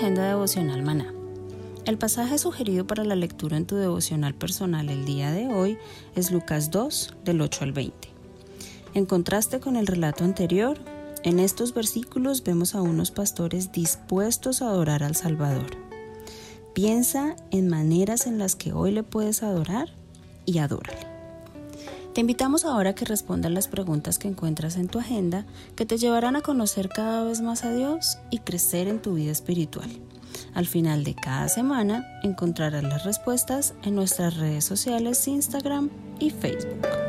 Agenda devocional maná. El pasaje sugerido para la lectura en tu devocional personal el día de hoy es Lucas 2, del 8 al 20. En contraste con el relato anterior, en estos versículos vemos a unos pastores dispuestos a adorar al Salvador. Piensa en maneras en las que hoy le puedes adorar y adórale. Te invitamos ahora a que respondas las preguntas que encuentras en tu agenda que te llevarán a conocer cada vez más a Dios y crecer en tu vida espiritual. Al final de cada semana encontrarás las respuestas en nuestras redes sociales Instagram y Facebook.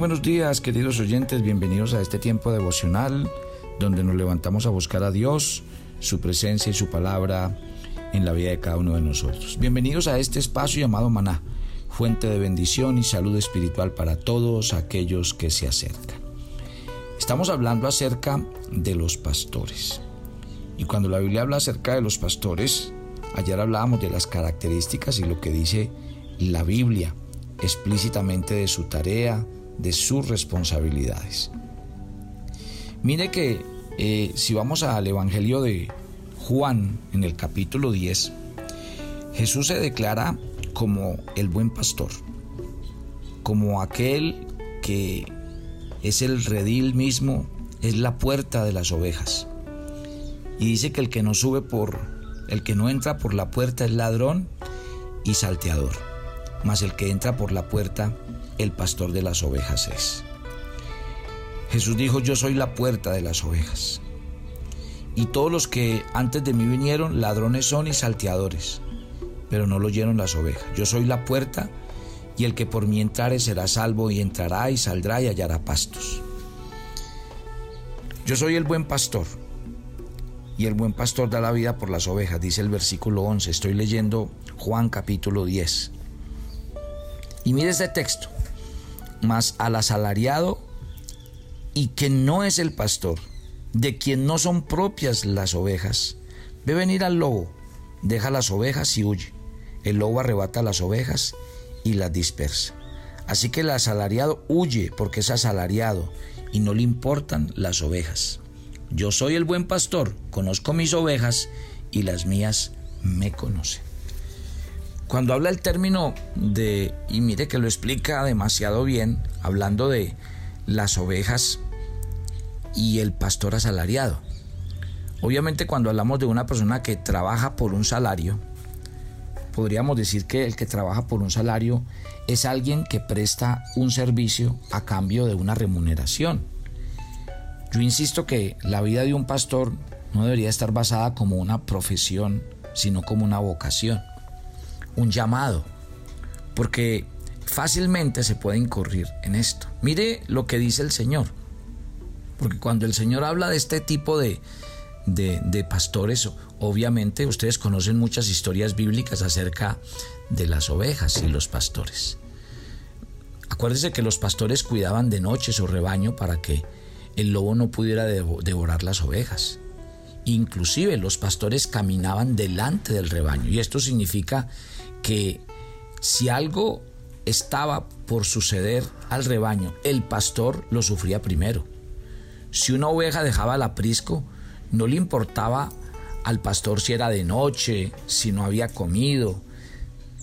Buenos días queridos oyentes, bienvenidos a este tiempo devocional donde nos levantamos a buscar a Dios, su presencia y su palabra en la vida de cada uno de nosotros. Bienvenidos a este espacio llamado Maná, fuente de bendición y salud espiritual para todos aquellos que se acercan. Estamos hablando acerca de los pastores. Y cuando la Biblia habla acerca de los pastores, ayer hablábamos de las características y lo que dice la Biblia explícitamente de su tarea, de sus responsabilidades. Mire que eh, si vamos al Evangelio de Juan en el capítulo 10, Jesús se declara como el buen pastor, como aquel que es el redil mismo, es la puerta de las ovejas. Y dice que el que no sube por, el que no entra por la puerta es ladrón y salteador mas el que entra por la puerta, el pastor de las ovejas es. Jesús dijo, yo soy la puerta de las ovejas. Y todos los que antes de mí vinieron, ladrones son y salteadores, pero no lo oyeron las ovejas. Yo soy la puerta, y el que por mí entrare será salvo, y entrará y saldrá y hallará pastos. Yo soy el buen pastor, y el buen pastor da la vida por las ovejas, dice el versículo 11. Estoy leyendo Juan capítulo 10. Y mire este texto, mas al asalariado y que no es el pastor, de quien no son propias las ovejas, ve venir al lobo, deja las ovejas y huye. El lobo arrebata las ovejas y las dispersa. Así que el asalariado huye porque es asalariado y no le importan las ovejas. Yo soy el buen pastor, conozco mis ovejas y las mías me conocen. Cuando habla el término de, y mire que lo explica demasiado bien, hablando de las ovejas y el pastor asalariado. Obviamente cuando hablamos de una persona que trabaja por un salario, podríamos decir que el que trabaja por un salario es alguien que presta un servicio a cambio de una remuneración. Yo insisto que la vida de un pastor no debería estar basada como una profesión, sino como una vocación un llamado, porque fácilmente se puede incurrir en esto. Mire lo que dice el Señor, porque cuando el Señor habla de este tipo de, de, pastores, obviamente ustedes conocen muchas historias bíblicas acerca de las ovejas y los pastores. Acuérdense que los pastores cuidaban de noche su rebaño para que el lobo no pudiera devorar las ovejas. Inclusive los pastores caminaban delante del rebaño. Y esto significa que si algo estaba por suceder al rebaño, el pastor lo sufría primero. Si una oveja dejaba el aprisco, no le importaba al pastor si era de noche, si no había comido.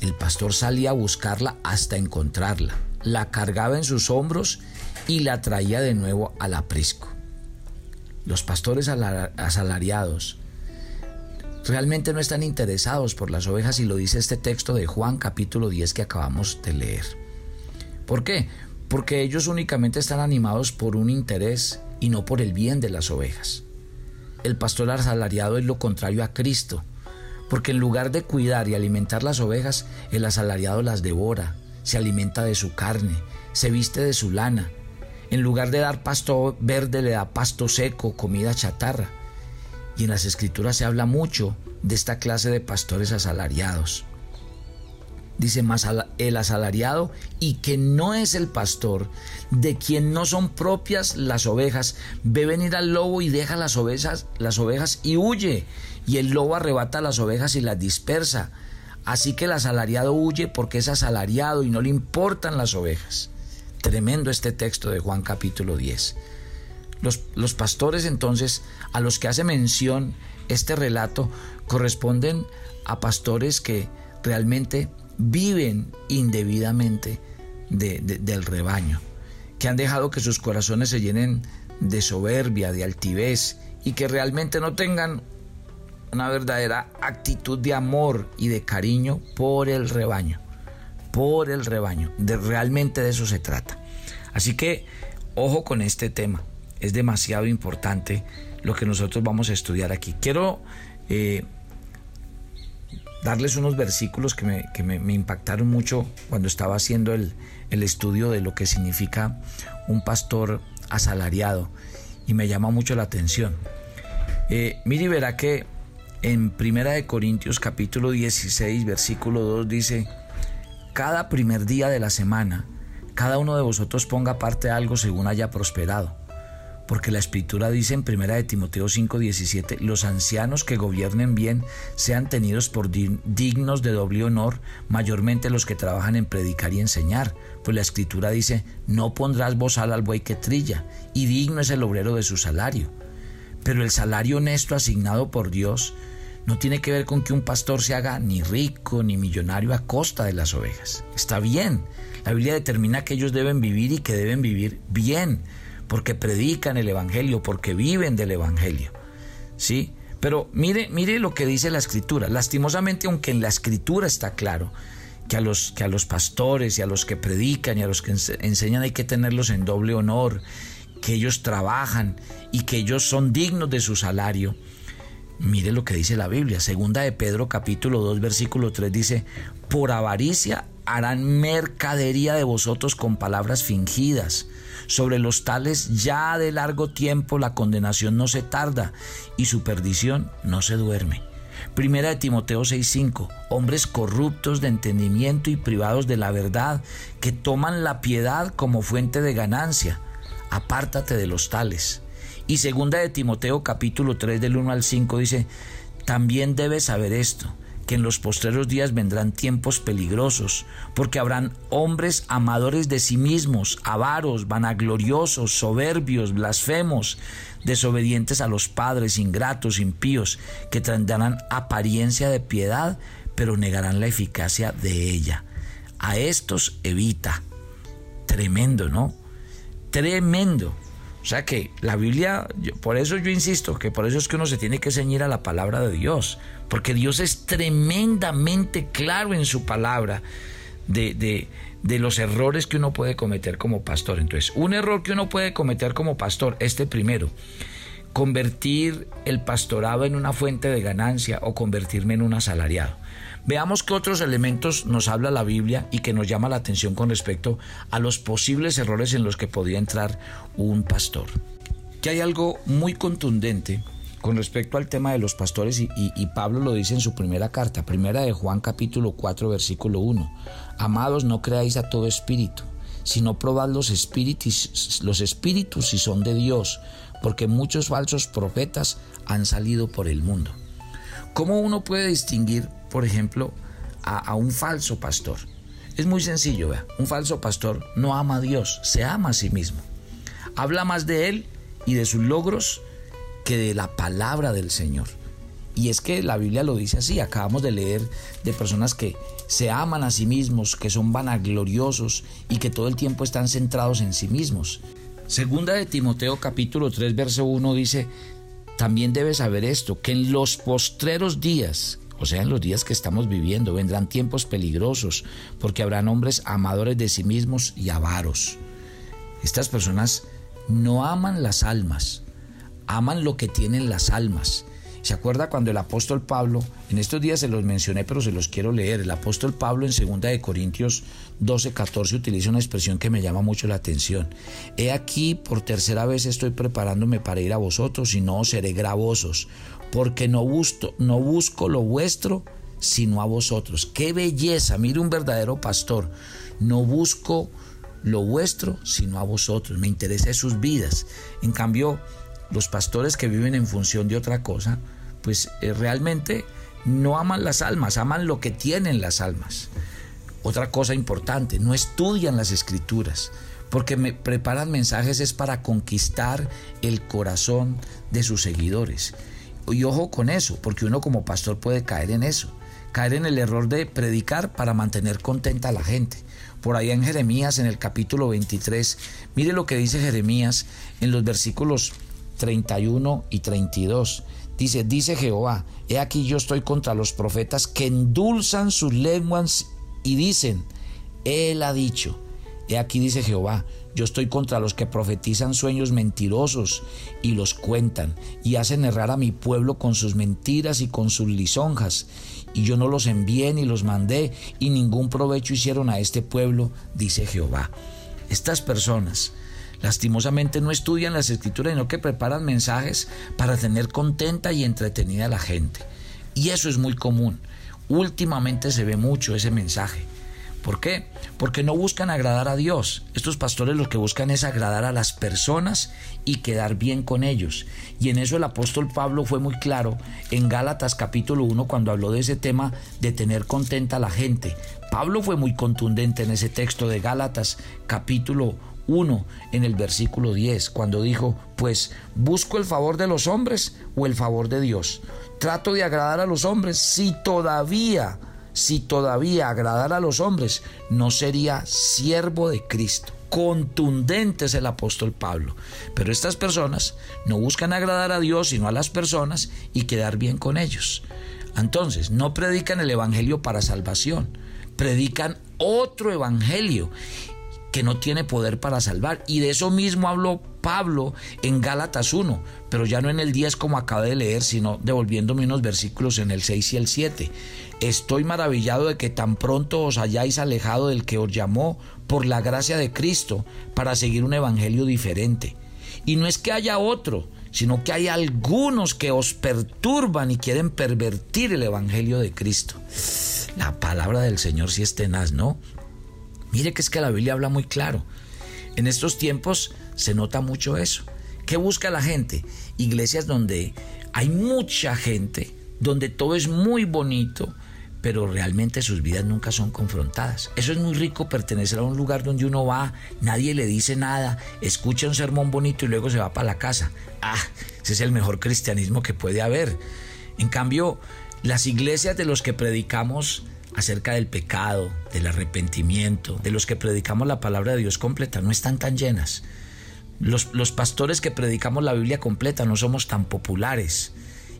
El pastor salía a buscarla hasta encontrarla, la cargaba en sus hombros y la traía de nuevo al aprisco. Los pastores asalariados realmente no están interesados por las ovejas y lo dice este texto de Juan capítulo 10 que acabamos de leer. ¿Por qué? Porque ellos únicamente están animados por un interés y no por el bien de las ovejas. El pastor asalariado es lo contrario a Cristo, porque en lugar de cuidar y alimentar las ovejas, el asalariado las devora, se alimenta de su carne, se viste de su lana. En lugar de dar pasto verde, le da pasto seco, comida chatarra. Y en las escrituras se habla mucho de esta clase de pastores asalariados. Dice más el asalariado y que no es el pastor, de quien no son propias las ovejas, ve venir al lobo y deja las ovejas, las ovejas y huye, y el lobo arrebata las ovejas y las dispersa. Así que el asalariado huye porque es asalariado y no le importan las ovejas. Tremendo este texto de Juan capítulo 10. Los, los pastores entonces a los que hace mención este relato corresponden a pastores que realmente viven indebidamente del rebaño, que han dejado que sus corazones se llenen de soberbia, de altivez y que realmente no tengan una verdadera actitud de amor y de cariño por el rebaño, por el rebaño. De, realmente de eso se trata. Así que ojo con este tema, es demasiado importante lo que nosotros vamos a estudiar aquí. Quiero eh, darles unos versículos que me, impactaron mucho cuando estaba haciendo el, estudio de lo que significa un pastor asalariado y me llama mucho la atención. Eh, mire y verá que en Primera de Corintios capítulo 16 versículo 2 dice, cada primer día de la semana, cada uno de vosotros ponga parte de algo según haya prosperado porque la escritura dice en 1 de Timoteo 5:17, los ancianos que gobiernen bien sean tenidos por dignos de doble honor, mayormente los que trabajan en predicar y enseñar, pues la escritura dice, no pondrás bozal al buey que trilla, y digno es el obrero de su salario. Pero el salario honesto asignado por Dios no tiene que ver con que un pastor se haga ni rico ni millonario a costa de las ovejas. Está bien, la Biblia determina que ellos deben vivir y que deben vivir bien porque predican el Evangelio, porque viven del Evangelio. ¿Sí? Pero mire, mire lo que dice la Escritura. Lastimosamente, aunque en la Escritura está claro que a los, que a los pastores y a los que predican y a los que enseñan hay que tenerlos en doble honor, que ellos trabajan y que ellos son dignos de su salario. Mire lo que dice la Biblia. Segunda de Pedro capítulo 2 versículo 3 dice, por avaricia harán mercadería de vosotros con palabras fingidas sobre los tales ya de largo tiempo la condenación no se tarda y su perdición no se duerme. Primera de Timoteo 6:5, hombres corruptos de entendimiento y privados de la verdad, que toman la piedad como fuente de ganancia. Apártate de los tales. Y segunda de Timoteo capítulo 3 del 1 al 5 dice, también debes saber esto que en los postreros días vendrán tiempos peligrosos, porque habrán hombres amadores de sí mismos, avaros, vanagloriosos, soberbios, blasfemos, desobedientes a los padres, ingratos, impíos, que tendrán apariencia de piedad, pero negarán la eficacia de ella. A estos evita. Tremendo, ¿no? Tremendo. O sea que la Biblia, por eso yo insisto, que por eso es que uno se tiene que ceñir a la palabra de Dios, porque Dios es tremendamente claro en su palabra de, de, de, los errores que uno puede cometer como pastor. Entonces, un error que uno puede cometer como pastor, este primero, convertir el pastorado en una fuente de ganancia o convertirme en un asalariado. Veamos qué otros elementos nos habla la Biblia y que nos llama la atención con respecto a los posibles errores en los que podía entrar un pastor. Que hay algo muy contundente con respecto al tema de los pastores y, Pablo lo dice en su primera carta, primera de Juan capítulo 4 versículo 1. Amados, no creáis a todo espíritu, sino probad los espíritus, los espíritus si son de Dios, porque muchos falsos profetas han salido por el mundo. ¿Cómo uno puede distinguir, por ejemplo, a, un falso pastor? Es muy sencillo, vea. Un falso pastor no ama a Dios, se ama a sí mismo. Habla más de él y de sus logros que de la palabra del Señor. Y es que la Biblia lo dice así, acabamos de leer de personas que se aman a sí mismos, que son vanagloriosos y que todo el tiempo están centrados en sí mismos. Segunda de Timoteo capítulo 3 verso 1 dice, también debes saber esto, que en los postreros días, o sea, en los días que estamos viviendo, vendrán tiempos peligrosos, porque habrán hombres amadores de sí mismos y avaros. Estas personas no aman las almas, aman lo que tienen las almas ¿Se acuerda cuando el apóstol Pablo, en estos días se los mencioné, pero se los quiero leer, el apóstol Pablo en 2 de Corintios 12, 14 utiliza una expresión que me llama mucho la atención. He aquí, por tercera vez estoy preparándome para ir a vosotros y no seré gravosos, porque no busco, no busco lo vuestro, sino a vosotros. Qué belleza, mire un verdadero pastor. No busco lo vuestro, sino a vosotros. Me interesa sus vidas. En cambio, los pastores que viven en función de otra cosa, pues eh, realmente no aman las almas, aman lo que tienen las almas. Otra cosa importante, no estudian las escrituras, porque preparan mensajes es para conquistar el corazón de sus seguidores. Y ojo con eso, porque uno como pastor puede caer en eso, caer en el error de predicar para mantener contenta a la gente. Por allá en Jeremías, en el capítulo 23, mire lo que dice Jeremías en los versículos 31 y 32. Dice, dice Jehová, he aquí yo estoy contra los profetas que endulzan sus lenguas y dicen, Él ha dicho. He aquí dice Jehová, yo estoy contra los que profetizan sueños mentirosos y los cuentan y hacen errar a mi pueblo con sus mentiras y con sus lisonjas. Y yo no los envié ni los mandé y ningún provecho hicieron a este pueblo, dice Jehová. Estas personas lastimosamente no estudian las escrituras, sino que preparan mensajes para tener contenta y entretenida a la gente. Y eso es muy común. Últimamente se ve mucho ese mensaje. ¿Por qué? Porque no buscan agradar a Dios. Estos pastores lo que buscan es agradar a las personas y quedar bien con ellos. Y en eso el apóstol Pablo fue muy claro en Gálatas capítulo 1 cuando habló de ese tema de tener contenta a la gente. Pablo fue muy contundente en ese texto de Gálatas capítulo 1 en el versículo 10, cuando dijo, pues busco el favor de los hombres o el favor de Dios. Trato de agradar a los hombres si todavía, si todavía agradar a los hombres, no sería siervo de Cristo. Contundente es el apóstol Pablo. Pero estas personas no buscan agradar a Dios sino a las personas y quedar bien con ellos. Entonces, no predican el Evangelio para salvación, predican otro Evangelio que no tiene poder para salvar. Y de eso mismo habló Pablo en Gálatas 1, pero ya no en el 10 como acabé de leer, sino devolviéndome unos versículos en el 6 y el 7. Estoy maravillado de que tan pronto os hayáis alejado del que os llamó por la gracia de Cristo para seguir un evangelio diferente. Y no es que haya otro, sino que hay algunos que os perturban y quieren pervertir el evangelio de Cristo. La palabra del Señor sí es tenaz, ¿no? Mire que es que la Biblia habla muy claro. En estos tiempos se nota mucho eso. ¿Qué busca la gente? Iglesias donde hay mucha gente, donde todo es muy bonito, pero realmente sus vidas nunca son confrontadas. Eso es muy rico pertenecer a un lugar donde uno va, nadie le dice nada, escucha un sermón bonito y luego se va para la casa. Ah, ese es el mejor cristianismo que puede haber. En cambio, las iglesias de los que predicamos acerca del pecado, del arrepentimiento, de los que predicamos la palabra de Dios completa, no están tan llenas. Los, los, pastores que predicamos la Biblia completa no somos tan populares.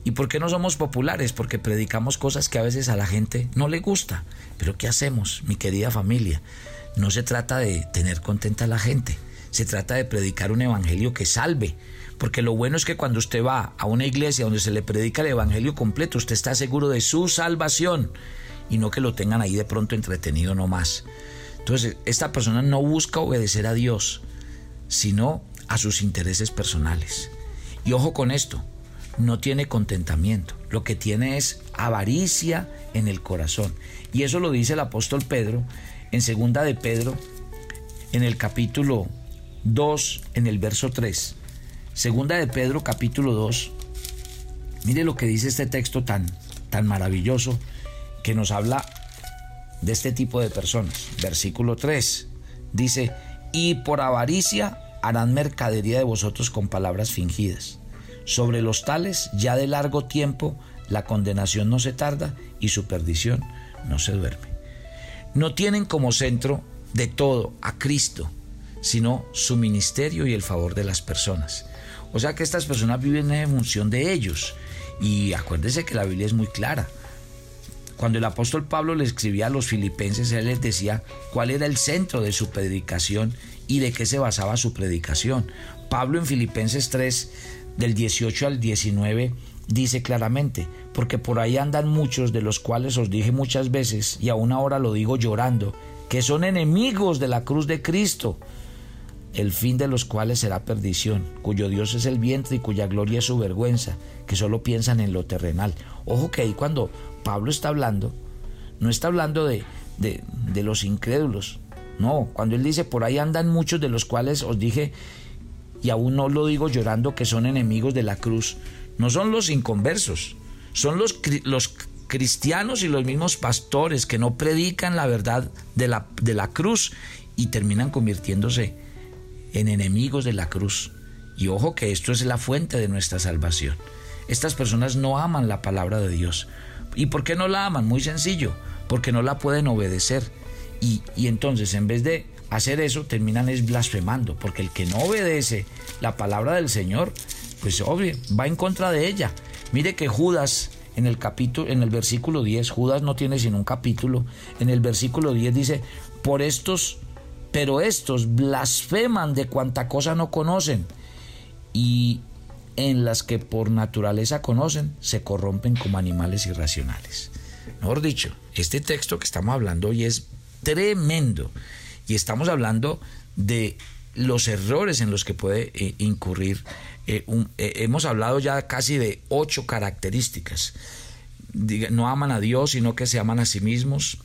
¿Y por qué no somos populares? Porque predicamos cosas que a veces a la gente no le gusta. Pero ¿qué hacemos, mi querida familia? No se trata de tener contenta a la gente, se trata de predicar un evangelio que salve. Porque lo bueno es que cuando usted va a una iglesia donde se le predica el evangelio completo, usted está seguro de su salvación y no que lo tengan ahí de pronto entretenido nomás. Entonces, esta persona no busca obedecer a Dios, sino a sus intereses personales. Y ojo con esto, no tiene contentamiento, lo que tiene es avaricia en el corazón. Y eso lo dice el apóstol Pedro en segunda de Pedro, en el capítulo 2, en el verso 3. Segunda de Pedro capítulo 2. Mire lo que dice este texto tan, tan maravilloso que nos habla de este tipo de personas. Versículo 3 dice, y por avaricia harán mercadería de vosotros con palabras fingidas. Sobre los tales, ya de largo tiempo, la condenación no se tarda y su perdición no se duerme. No tienen como centro de todo a Cristo, sino su ministerio y el favor de las personas. O sea que estas personas viven en función de ellos. Y acuérdense que la Biblia es muy clara. Cuando el apóstol Pablo le escribía a los filipenses, él les decía cuál era el centro de su predicación y de qué se basaba su predicación. Pablo en Filipenses 3, del 18 al 19, dice claramente, porque por ahí andan muchos de los cuales os dije muchas veces, y aún ahora lo digo llorando, que son enemigos de la cruz de Cristo, el fin de los cuales será perdición, cuyo Dios es el vientre y cuya gloria es su vergüenza, que solo piensan en lo terrenal. Ojo que ahí cuando Pablo está hablando, no está hablando de, de, los incrédulos, no, cuando él dice, por ahí andan muchos de los cuales os dije, y aún no lo digo llorando, que son enemigos de la cruz, no son los inconversos, son los, los cristianos y los mismos pastores que no predican la verdad de la, de la cruz y terminan convirtiéndose en enemigos de la cruz. Y ojo que esto es la fuente de nuestra salvación. Estas personas no aman la palabra de Dios. ¿Y por qué no la aman? Muy sencillo, porque no la pueden obedecer. Y, y entonces en vez de hacer eso terminan es blasfemando, porque el que no obedece la palabra del Señor, pues obvio, va en contra de ella. Mire que Judas en el capítulo en el versículo 10, Judas no tiene sino un capítulo, en el versículo 10 dice, "Por estos pero estos blasfeman de cuanta cosa no conocen y en las que por naturaleza conocen se corrompen como animales irracionales." Mejor dicho, este texto que estamos hablando hoy es tremendo y estamos hablando de los errores en los que puede eh, incurrir eh, eh, hemos hablado ya casi de ocho características. no aman a Dios, sino que se aman a sí mismos,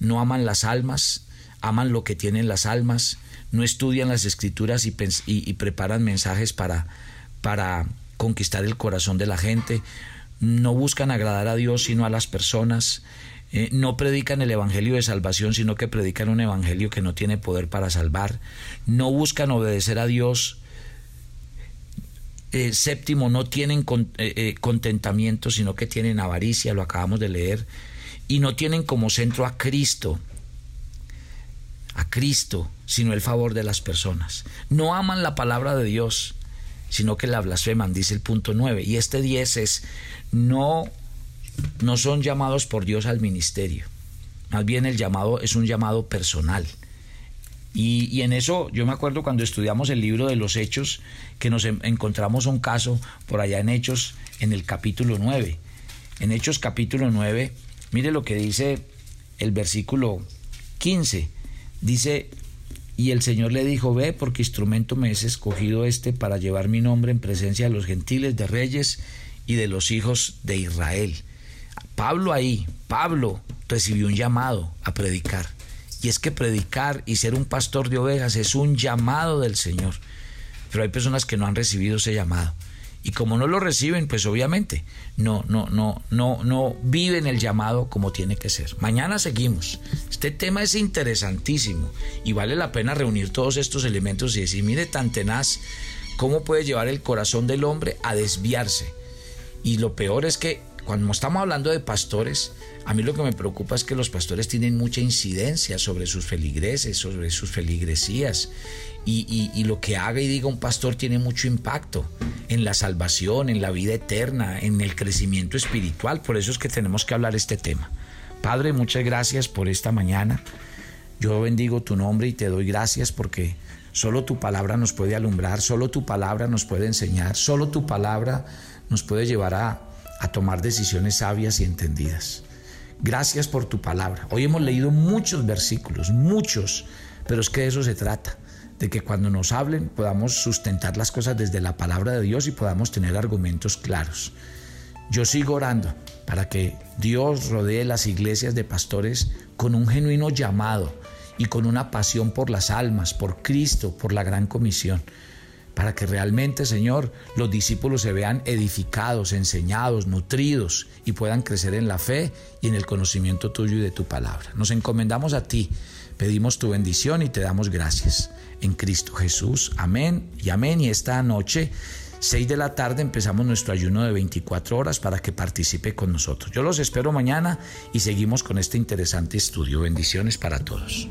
no aman las almas, aman lo que tienen las almas, no estudian las escrituras y, preparan mensajes para, para conquistar el corazón de la gente, no buscan agradar a Dios, sino a las personas, eh, no predican el Evangelio de salvación, sino que predican un Evangelio que no tiene poder para salvar, no buscan obedecer a Dios, eh, séptimo, no tienen eh, contentamiento, sino que tienen avaricia, lo acabamos de leer, y no tienen como centro a Cristo, a Cristo, sino el favor de las personas. No aman la palabra de Dios, sino que la blasfeman, dice el punto 9. Y este 10 es, no, no son llamados por Dios al ministerio. Más bien el llamado es un llamado personal. Y, en eso yo me acuerdo cuando estudiamos el libro de los Hechos, que nos encontramos un caso por allá en Hechos, en el capítulo 9. En Hechos capítulo 9, mire lo que dice el versículo 15. Dice, y el Señor le dijo, ve, porque instrumento me es escogido este para llevar mi nombre en presencia de los gentiles, de reyes y de los hijos de Israel. Pablo ahí, Pablo recibió un llamado a predicar. Y es que predicar y ser un pastor de ovejas es un llamado del Señor. Pero hay personas que no han recibido ese llamado. Y como no lo reciben, pues obviamente no, no, no, no, no viven el llamado como tiene que ser. Mañana seguimos. Este tema es interesantísimo y vale la pena reunir todos estos elementos y decir, mire tan tenaz cómo puede llevar el corazón del hombre a desviarse. Y lo peor es que cuando estamos hablando de pastores, a mí lo que me preocupa es que los pastores tienen mucha incidencia sobre sus feligreses, sobre sus feligresías. Y, lo que haga y diga un pastor tiene mucho impacto en la salvación, en la vida eterna, en el crecimiento espiritual. Por eso es que tenemos que hablar este tema. Padre, muchas gracias por esta mañana. Yo bendigo tu nombre y te doy gracias porque solo tu palabra nos puede alumbrar, solo tu palabra nos puede enseñar, solo tu palabra nos puede llevar a, a tomar decisiones sabias y entendidas. Gracias por tu palabra. Hoy hemos leído muchos versículos, muchos, pero es que de eso se trata, de que cuando nos hablen podamos sustentar las cosas desde la palabra de Dios y podamos tener argumentos claros. Yo sigo orando para que Dios rodee las iglesias de pastores con un genuino llamado y con una pasión por las almas, por Cristo, por la gran comisión. Para que realmente, Señor, los discípulos se vean edificados, enseñados, nutridos y puedan crecer en la fe y en el conocimiento tuyo y de tu palabra. Nos encomendamos a ti, pedimos tu bendición y te damos gracias. En Cristo Jesús, amén y amén. Y esta noche, 6 de la tarde, empezamos nuestro ayuno de 24 horas para que participe con nosotros. Yo los espero mañana y seguimos con este interesante estudio. Bendiciones para todos.